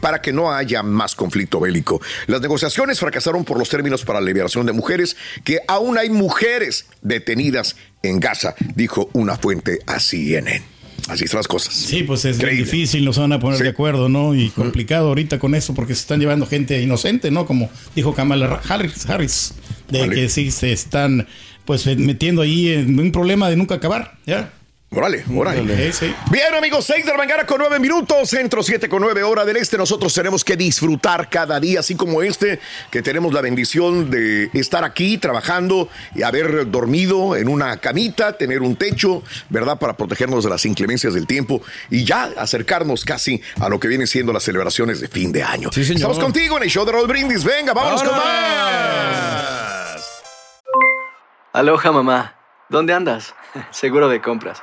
S1: para que no haya más conflicto bélico. Las negociaciones fracasaron por los términos para la liberación de mujeres, que aún hay mujeres detenidas en Gaza, dijo una fuente a CNN. Así están las cosas.
S6: Sí, pues es difícil, no se van a poner de acuerdo, ¿no? Y complicado ahorita con eso porque se están llevando gente inocente, ¿no? Como dijo Kamala Harris, Harris de
S1: Vale.
S6: que sí se están pues metiendo ahí en un problema de nunca acabar, ¿ya?
S1: Órale, órale.
S6: Sí, sí.
S1: Bien, amigos, 6 de la mañana con 9 minutos, centro 7 con 9 hora del este. Nosotros tenemos que disfrutar cada día, así como este, que tenemos la bendición de estar aquí trabajando y haber dormido en una camita, tener un techo, ¿verdad? Para protegernos de las inclemencias del tiempo y ya acercarnos casi a lo que vienen siendo las celebraciones de fin de año. Estamos contigo en el show de Roll Brindis. Venga, vámonos con más.
S15: Aloha mamá, ¿dónde andas? Seguro de compras.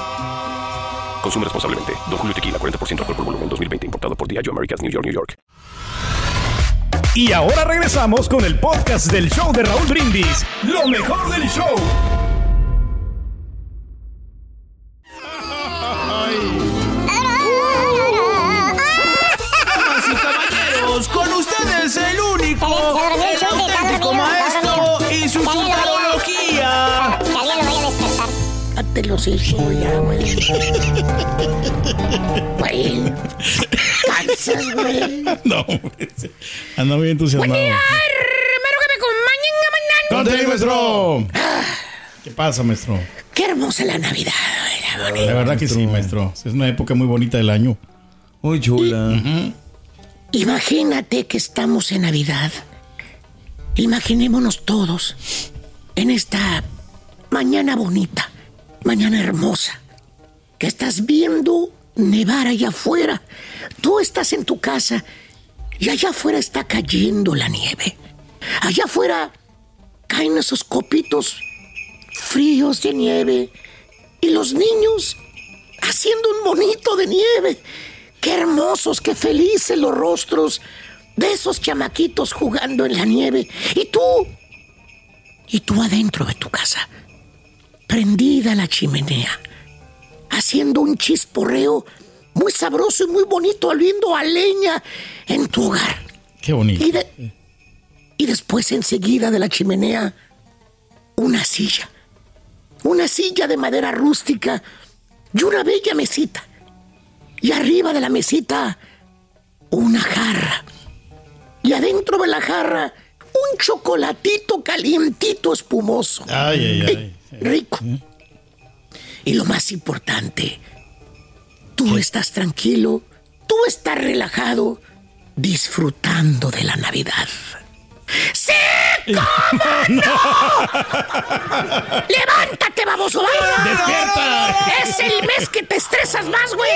S16: Consume responsablemente. Don Julio Tequila, 40% alcohol por volumen, 2020. Importado por Diageo Americas, New York, New York.
S17: Y ahora regresamos con el podcast del show de Raúl Brindis. Lo mejor del show.
S18: Damas y caballeros, con ustedes el único, el auténtico maestro y su
S19: Los hijos ya, güey. Güey. Cansas, güey.
S6: No, hombre, anda muy entusiasmado.
S19: Primero que me acompañen a mañana.
S6: ¡Conte, maestro! ¿Qué pasa, maestro?
S19: Qué hermosa la Navidad. güey,
S6: La verdad que sí, maestro. Es una época muy bonita del año.
S3: Muy chula.
S19: Imagínate que estamos en Navidad. Imaginémonos todos en esta mañana bonita, mañana hermosa, que estás viendo nevar allá afuera. Tú estás en tu casa y allá afuera está cayendo la nieve. Allá afuera caen esos copitos fríos de nieve y los niños haciendo un monito de nieve. Qué hermosos, qué felices los rostros de esos chamaquitos jugando en la nieve. Y tú, y tú adentro de tu casa, prendida la chimenea, haciendo un chisporreo muy sabroso y muy bonito, oliendo a leña en tu hogar.
S6: Qué bonito.
S19: Y, de- y después enseguida de la chimenea, una silla. Una silla de madera rústica y una bella mesita. Y arriba de la mesita, una jarra. Y adentro de la jarra, un chocolatito calientito espumoso.
S6: Ay, ay, ay.
S19: Rico. Y lo más importante, tú estás tranquilo, tú estás relajado, disfrutando de la Navidad. ¡Sí! ¿Cómo no? ¡Levántate, baboso!
S6: ¡Despierta!
S19: Es el mes que te estresas más, güey.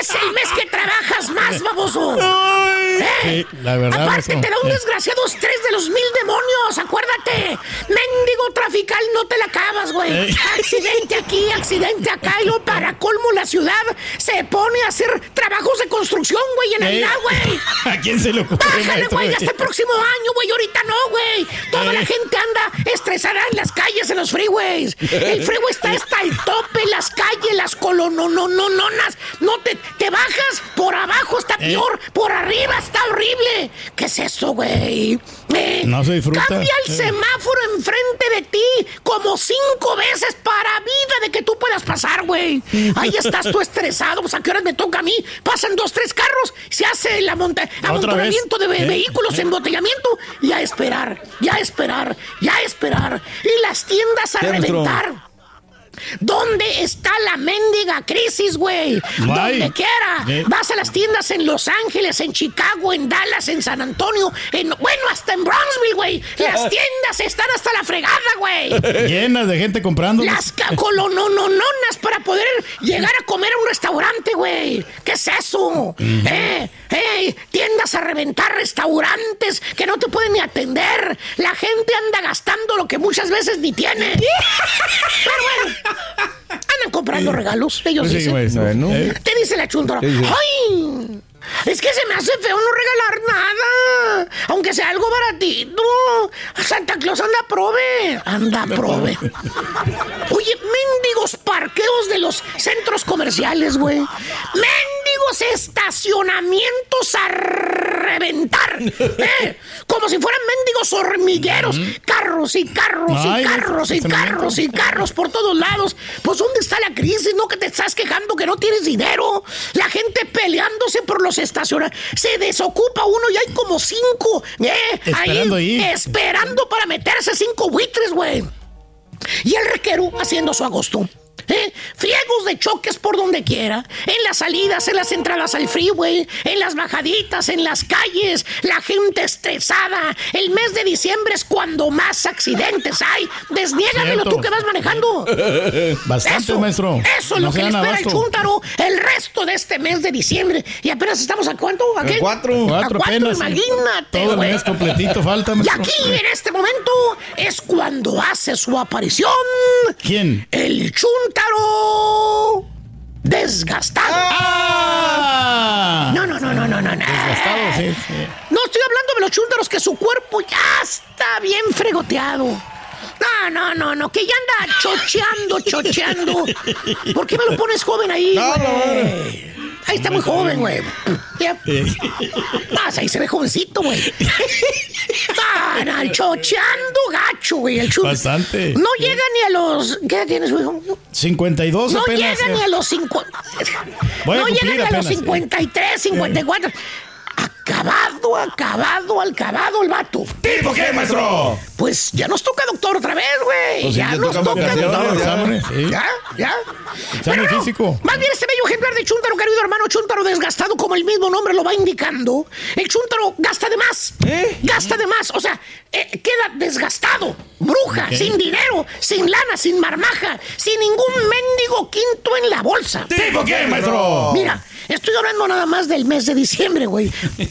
S19: Es el mes que trabajas más, baboso. ¿Eh?
S6: Sí, la verdad,
S19: Aparte, te da un desgraciado estrés de los mil demonios, acuérdate. Mendigo trafical, no te la acabas, güey.
S6: Eh.
S19: Accidente aquí, accidente acá, y luego para colmo la ciudad se pone a hacer trabajos de construcción, güey, en
S6: Eh.
S19: Navidad, güey.
S6: ¿A quién se le ocurre,
S19: Bájale, güey, hasta el próximo año, güey. Ahorita no, güey. Toda
S6: Eh.
S19: la gente anda estresada en las calles, en los freeways. El freeway está hasta el tope, las calles, las colononononas. No te, te bajas, por abajo está
S6: Eh.
S19: peor, por arriba está horrible. ¿Qué es eso, güey? Eh,
S6: No se disfruta.
S19: Cambia el semáforo enfrente de ti como cinco veces para vida de que tú puedas pasar, güey. Ahí estás tú estresado. Pues a qué horas me toca a mí. Pasan dos, tres carros, se hace el amonta- amontonamiento de ve-
S6: ¿Eh?
S19: vehículos,
S6: ¿Eh?
S19: embotellamiento y a esperar, ya a esperar, ya a esperar. Y las tiendas a reventar. ¿Dónde está la mendiga crisis, güey? Donde quiera.
S6: Eh.
S19: Vas a las tiendas en Los Ángeles, en Chicago, en Dallas, en San Antonio, en bueno, hasta en Brownsville, güey. Las tiendas están hasta la fregada, güey.
S6: Llenas de gente comprando.
S19: Las colononononas para poder llegar a comer a un restaurante, güey. ¿Qué es eso? ¿Eh? ¿Eh? Tiendas a reventar restaurantes que no te pueden ni atender. La gente anda gastando lo que muchas veces ni tiene. Pero bueno, andan comprando regalos. Ellos
S6: Pues sí,
S19: dicen.
S3: Bueno.
S6: Eh.
S19: Te dice la chuntora.
S3: ¿Qué dice?
S19: ¡Ay! Es que se me hace feo no regalar nada. Aunque sea algo baratito. Santa Claus anda prove. Anda prove. Oye, mendigos parqueos de los centros comerciales, güey. Mendigos estacionamientos a reventar. ¿eh? Como si fueran mendigos hormigueros. Carros y carros
S6: Ay,
S19: y carros y carros y carros por todos lados. Pues ¿dónde está la crisis? ¿No que te estás quejando que no tienes dinero? La gente peleándose por los estacionamientos. Se desocupa uno y hay como cinco. ¿eh?
S6: Esperando ahí.
S19: Esperando para meterse cinco buitres, güey. Y el requero haciendo su agosto. ¿Eh? Friegos de choques por donde quiera. En las salidas, en las entradas al freeway, en las bajaditas, en las calles. La gente estresada. El mes de diciembre es cuando más accidentes hay. Desniégamelo tú que vas manejando.
S6: Bastante,
S19: eso,
S6: maestro.
S19: Eso es
S6: No
S19: lo que le espera el chúntaro el resto de este mes de diciembre. Y apenas estamos a cuánto? ¿A qué?
S3: cuatro.
S19: A
S6: Cuatro
S19: cuatro,
S6: apenas.
S19: imagínate,
S6: Todo el mes completito falta,
S19: Y
S6: maestro.
S19: aquí, en este momento, es cuando hace su aparición
S6: ¿Quién?
S19: el chúntaro chuntaro desgastado. No, no, no, no, no, no, no.
S6: Desgastado, sí, sí.
S19: No estoy hablando de los chúntaros que su cuerpo ya está bien fregoteado. No, no, no, no, que ya anda chocheando, chocheando. ¿Por qué me lo pones joven ahí?
S6: No?
S19: Ahí está muy joven, güey. Más, ahí se ve jovencito, güey. No, no, chocheando gacho, güey. El
S6: Bastante.
S19: No llega ni a los. ¿Qué edad tienes, güey?
S6: 52
S19: No
S6: apenas.
S19: llega
S6: eh.
S19: ni a los 50.
S6: Voy a
S19: no llega ni a los
S6: apenas, sí.
S19: 53, 54. Acabado, acabado, acabado el vato.
S6: ¿Tipo qué, maestro?
S19: Pues ya nos toca doctor otra vez, güey.
S6: Pues
S19: ya
S6: ya
S19: nos
S6: toca
S19: doctor.
S6: ya, sí.
S19: Ya, ya.
S6: Examen
S19: Pero no,
S6: físico.
S19: Más bien este bello ejemplar de chúntaro, querido hermano, chúntaro desgastado, como el mismo nombre lo va indicando. El chúntaro gasta de más. Gasta de más. O sea, eh, queda desgastado. Bruja,
S6: Ok.
S19: sin dinero, sin lana, sin marmaja, sin ningún mendigo quinto en la bolsa.
S6: ¿Tipo qué, maestro?
S19: Mira, estoy hablando nada más del mes de diciembre, güey.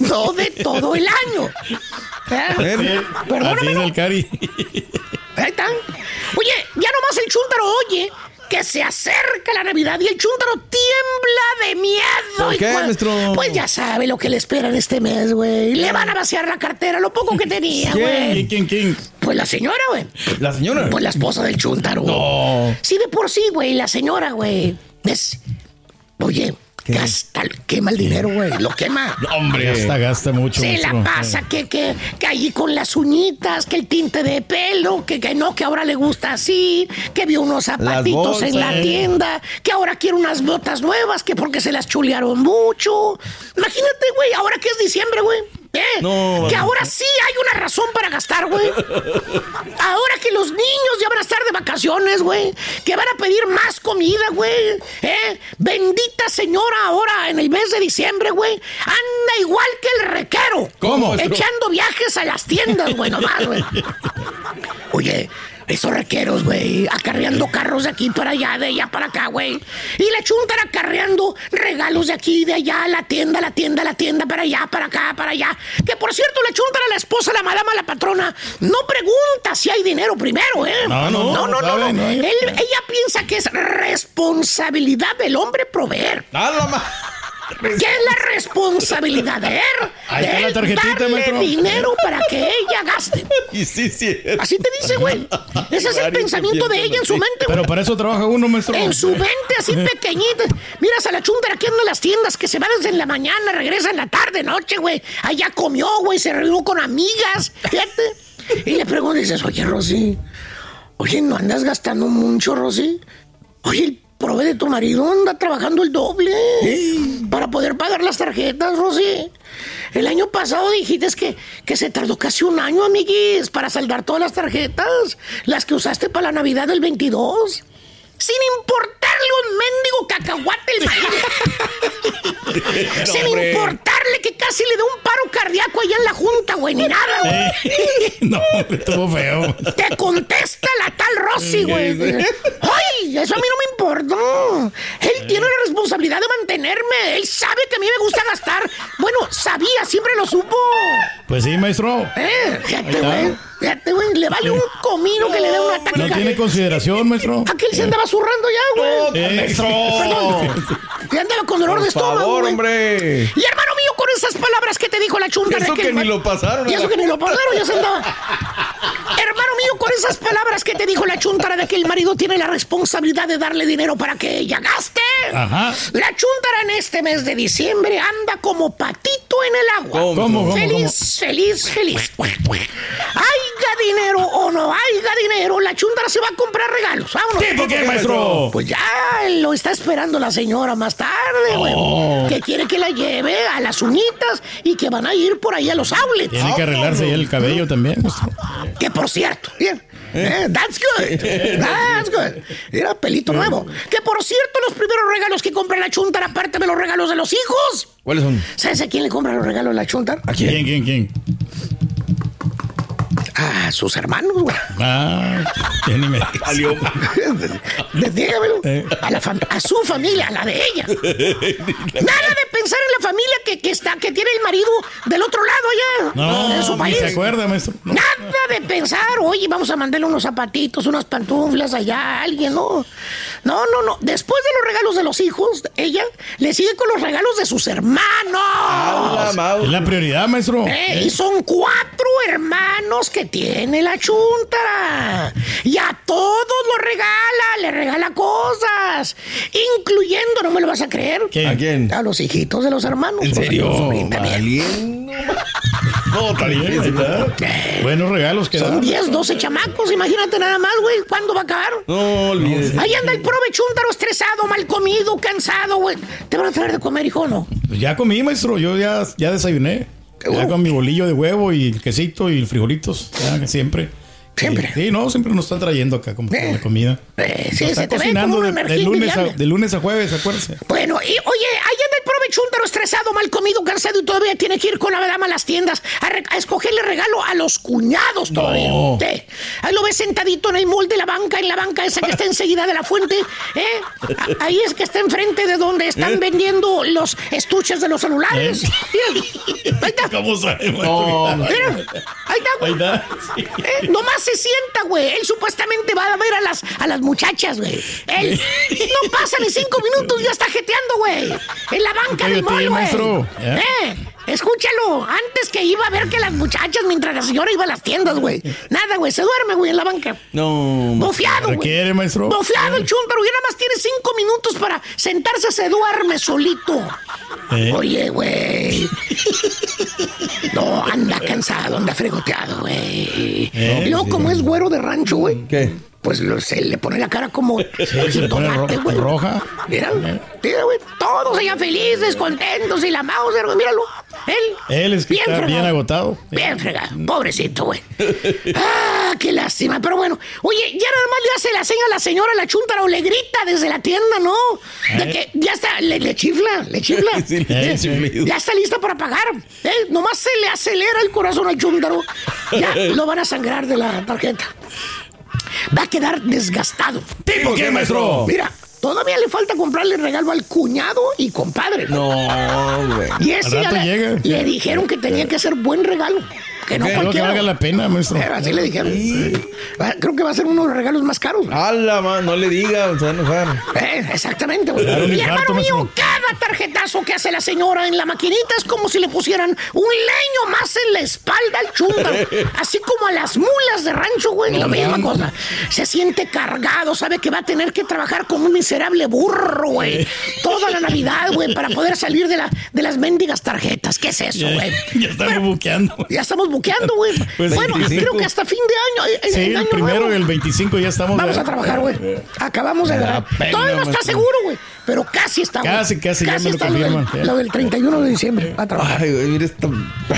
S19: No de todo el año. ¿Eh?
S6: Así
S19: Perdóname,
S6: es
S19: ¿no?
S6: el cari.
S19: Ahí están. Oye, ya nomás el chúntaro oye que se acerca la Navidad y el chúntaro tiembla de miedo.
S3: ¿Por qué, maestro?
S19: Pues ya sabe lo que le espera en este mes, güey. Le van a vaciar la cartera, lo poco que tenía, güey.
S6: ¿Quién, quién, quién?
S19: Pues la señora, güey.
S3: La señora.
S19: Pues la esposa del chúntaro.
S6: No.
S19: Sí, de por sí, güey, la señora, güey. Es. Oye, gasta, quema el dinero, güey. Lo quema.
S6: Hombre, gasta, gasta mucho.
S19: Se la pasa que, que, que allí con las uñitas, que el tinte de pelo, que, que no, que ahora le gusta así, que vio unos zapatitos en la tienda, que ahora quiere unas botas nuevas, que porque se las chulearon mucho. Imagínate, güey, ahora que es diciembre, güey. ¿Eh?
S3: No,
S19: que ahora sí hay una razón para gastar, güey. Ahora que los niños ya van a estar de vacaciones, güey. Que van a pedir más comida, güey. ¿Eh? Bendita señora ahora en el mes de diciembre, güey. Anda igual que el requero.
S6: ¿Cómo?
S19: Echando viajes a las tiendas, güey, nomás, güey. Oye, esos requeros, güey, acarreando carros de aquí para allá, de allá para acá, güey. Y la chuntara acarreando regalos de aquí, de allá, la tienda, la tienda, la tienda, para allá, para acá, para allá. Que por cierto, la chuntara, la esposa, la madama, la patrona, no pregunta si hay dinero primero, ¿eh?
S6: No, no,
S19: no, no.
S6: no
S19: no, Él- ella piensa que es responsabilidad del hombre proveer.
S3: ¡Ah, la ma-
S19: ¿Qué es la responsabilidad de él?
S6: Ahí está
S19: De
S6: la tarjetita,
S19: darle
S6: maestro.
S19: dinero para que ella gaste.
S3: Y sí, sí.
S19: Así te dice, güey. Ese es el pensamiento de ella en su mente, güey.
S6: Pero para eso trabaja uno, maestro.
S19: En su mente, así pequeñita. Miras a la chuntara que anda en las tiendas, que se va desde la mañana, regresa en la tarde, noche, güey. Allá comió, güey, se reunió con amigas. Fíjate. Y le preguntas, dices, oye, Rosy, oye, ¿no andas gastando mucho, Rosy? Oye, el prove de tu marido anda trabajando el doble para poder pagar las tarjetas, Rosy. El año pasado dijiste que, que se tardó casi un año, amiguis, para saldar todas las tarjetas, las que usaste para la Navidad del 22. Sin importarle un mendigo cacahuate el marido. Sin
S6: hombre.
S19: importarle que casi le dé un paro cardíaco allá en la junta, güey, ni nada, güey.
S6: no, estuvo feo.
S19: Te contesta la tal Rosy, güey. ¡Ay! Eso a mí no me importa. Él tiene la responsabilidad de mantenerme. Él sabe que a mí me gusta gastar. Bueno, sabía, siempre lo supo.
S6: Pues sí, maestro.
S19: Eh,
S6: está.
S19: güey. Fíjate, güey. Le vale un comino que le dé un ataque
S6: No tiene consideración, maestro.
S19: Aquel se andaba zurrando ya, güey.
S6: Eh,
S19: Perdón. Ya andaba con dolor de
S3: Por
S19: estómago,
S3: favor,
S19: güey.
S3: hombre.
S19: Y hermano mío, con esas palabras que te dijo la chunta
S3: Eso que ni lo pasaron.
S19: Y eso que ni lo pasaron, ya se andaba. Hermano mío, con esas palabras que te dijo la chuntara de que el marido tiene la responsabilidad de darle dinero para que ella gaste.
S6: Ajá.
S19: La chuntara en este mes de diciembre anda como patito en el agua.
S3: ¿Cómo?
S6: ¿Cómo, cómo,
S19: Feliz, feliz, feliz. Haiga dinero o no haiga dinero, la chuntara se va a comprar regalos. Vámonos.
S6: ¿Tipo qué, maestro?
S19: Pues ya lo está esperando la señora más tarde, güey.
S6: Oh.
S19: Que quiere que la lleve a las uñitas y que van a ir por ahí a los outlets.
S6: Tiene que arreglarse ya el cabello también.
S19: Que por cierto, bien. eh, that's good. That's good. Mira, pelito nuevo. Que por cierto, los primeros regalos que compra la chuntar, aparte de los regalos de los hijos.
S3: ¿Cuáles son?
S19: ¿Sabes a quién le compra los regalos la chuntar?
S6: ¿A quién, quién, quién?
S19: A sus hermanos, güey.
S6: Ah, ya ni me salió.
S19: Dígamelo.
S6: Eh.
S19: A, la a su familia, a la de ella. Nada de pensar en la familia que, que está, que tiene el marido del otro lado allá.
S6: No,
S19: en su
S6: ni
S19: país.
S6: se acuerda, maestro. No.
S19: Nada de pensar, oye, vamos a mandarle unos zapatitos, unas pantuflas allá a alguien, ¿no? No, no, no. Después de los regalos de los hijos, ella le sigue con los regalos de sus hermanos.
S6: Es la prioridad, maestro.
S19: Eh, y son cuatro hermanos que tiene la chuntara. Y a todos los regala, le regala cosas. Incluyendo, no me lo vas a creer.
S2: ¿A quién?
S19: A los hijitos de los hermanos.
S2: ¿En serio? No, está difícil, ¿verdad?
S6: Buenos regalos que
S19: Son
S6: dan.
S19: 10, 12 chamacos, imagínate nada más, güey. ¿Cuándo va a acabar?
S2: No, olvídese.
S19: Ahí anda el prove chúntaro estresado, mal comido, cansado, güey. ¿Te van a traer de comer, hijo o no?
S6: Pues ya comí, maestro. Yo ya, ya desayuné. Ya con mi bolillo de huevo y el quesito y frijolitos. Ya, que siempre.
S19: Siempre.
S6: Sí, no, siempre nos están trayendo acá como la comida.
S19: Eh, sí, se te
S6: cocinando de, lunes a, de lunes a jueves, acuérdense.
S19: Bueno, y oye, ahí anda el prove chúntaro estresado, mal comido, cansado y todavía tiene que ir con la dama a las tiendas a, escogerle regalo a los cuñados todavía.
S6: No.
S19: Ahí lo ves sentadito en el mall de la banca, en la banca esa que está enseguida de la fuente. ¿eh? Ahí es que está enfrente de donde están
S6: ¿Eh?
S19: vendiendo los estuches de los celulares. Ahí está.
S6: ¿Cómo sabemos?
S19: Mira, ahí está.
S6: Ahí está. Sí.
S19: Eh, nomás se sienta, güey. Él supuestamente va a ver a las, a las muchachas, güey. Él no pasa ni cinco minutos, ya está jeteando, güey. En la banca del mall, güey. Eh, escúchalo. Antes que iba a ver que las muchachas mientras la señora iba a las tiendas, güey. Nada, güey. Se duerme, güey, en la banca.
S2: No.
S19: Bofiado, güey.
S6: ¿Requiere, maestro?
S19: Bofiado el chúntaro. Y nada más tiene cinco minutos para sentarse, se duerme solito.
S6: Eh.
S19: Oye, güey. No, anda cansado, anda fregoteado, güey.
S6: Eh,
S19: luego,
S6: sí.
S19: como es güero de rancho, güey.
S2: ¿Qué?
S19: Pues lo- se le pone la cara como. jitomate, güey.
S6: roja.
S19: Mira, mira, güey. Todos allá felices, contentos y la Mauser, güey. Míralo. Él.
S6: Él es que está
S19: fregado.
S6: bien agotado.
S19: Bien fregado. Pobrecito, güey. Ah, qué lástima. Pero bueno, oye, ya nada más le hace la seña a la señora, la chuntara, o le grita desde la tienda, ¿no? De que ya está, le, le chifla, le chifla.
S2: Sí, le
S19: Eh, ya está lista para pagar. ¿eh? Nomás se le acelera el corazón al chúntaro. Ya lo van a sangrar de la tarjeta. Va a quedar desgastado.
S2: ¿Tipo qué, maestro?
S19: Mira, todavía le falta comprarle regalo al cuñado y compadre.
S2: No, güey.
S19: Y ese le, le dijeron que tenía que ser buen regalo. Que no
S6: Creo que
S19: cualquiera.
S6: valga la pena, maestro.
S19: Pero así le dijeron. Va- Creo que va a ser uno de los regalos más caros.
S2: A la ma- no le diga, se va a enojar.
S19: Eh, exactamente, güey.
S6: Claro,
S19: Y hermano mío, cada tarjetazo que hace la señora en la maquinita es como si le pusieran un leño más en la espalda al chúndaro. Así como a las mulas de rancho, güey. la misma cosa. Se siente cargado, sabe que va a tener que trabajar como un miserable burro, güey. Toda la Navidad, güey, para poder salir de, la, de las mendigas tarjetas. ¿Qué es eso, güey?
S6: ya estamos buqueando.
S19: Ya estamos buqueando, güey.
S6: Pues
S19: bueno,
S6: 25.
S19: creo que hasta fin de año. eh,
S6: Sí,
S19: el año
S6: primero
S19: nuevo.
S6: el 25 ya estamos.
S19: Vamos
S6: ya.
S19: a trabajar, güey. Acabamos de
S6: Me pena,
S19: Todavía no está seguro, güey. Pero casi está. güey.
S6: Casi, casi, ya me lo
S19: está lo
S6: confirman,
S19: del,
S6: ya.
S19: lo del 31 de diciembre. Va a trabajar.
S2: Ay, güey, mira esta.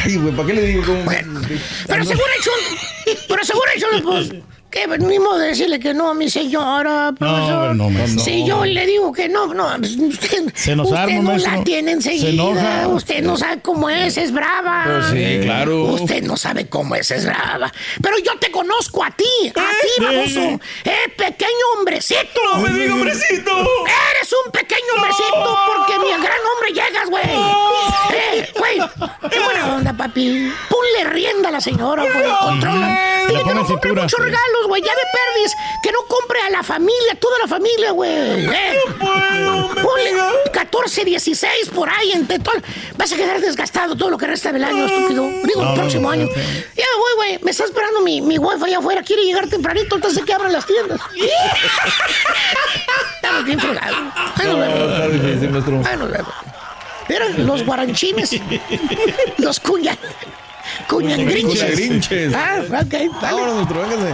S2: Ay, güey, ¿para qué le digo cómo?
S19: Pero seguro hecho. Pero seguro hecho, pues. Que ni modo de decirle que no a mi señora, profesor.
S6: pero no, maestro.
S19: Si yo le digo que no, no, pues, usted,
S6: Se nos
S19: usted
S6: arma,
S19: no
S6: maestro.
S19: la tiene
S6: Se
S19: enseguida.
S6: enoja.
S19: Usted no sabe cómo es, es brava.
S2: Pues sí, claro.
S19: Usted no sabe cómo es, es brava. Pero yo te conozco a ti, a ti, baboso. Eh, pequeño hombrecito.
S2: ¡No me diga hombrecito!
S19: Eres un pequeño hombrecito porque ni a gran hombre llegas, güey. Eh, güey, qué buena onda, papi. Ponle rienda a la señora, güey. Controla.
S6: La
S19: Dile que no
S6: en
S19: compre muchos regalos, güey. Ya me perdis. Que no compre a la familia, toda la familia, güey. Eh. Ponle 14, 16 por ahí entre todo. Vas a quedar desgastado todo lo que resta del año, estúpido. Digo,
S6: No,
S19: el
S6: no,
S19: próximo
S6: no,
S19: año.
S6: no, no.
S19: Ya voy, güey. Me está esperando mi, mi wifi allá afuera. Quiere llegar tempranito, entonces que abran las tiendas. Estamos bien fregados. Ahí nos vemos. Ahí nos vemos. Eran los guaranchines. los cuña. Cuñangrinches.
S2: Cuñagrinches.
S19: Ah, ok, dale.
S2: Vámonos, maestro, véngase.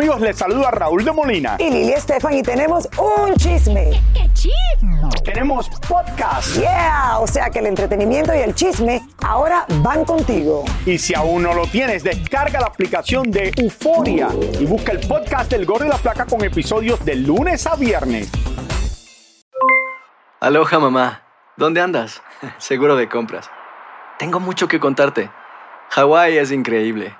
S20: Amigos, les saluda Raúl de Molina.
S21: Y Lili Estefan y tenemos un chisme.
S20: ¿Qué chisme? Tenemos podcast.
S21: Yeah, o sea que el entretenimiento y el chisme ahora van contigo.
S20: Y si aún no lo tienes, descarga la aplicación de Euforia y busca el podcast del Gordo y la Placa con episodios de lunes a viernes.
S15: Aloha mamá, ¿dónde andas? Seguro de compras. Tengo mucho que contarte. Hawái es increíble.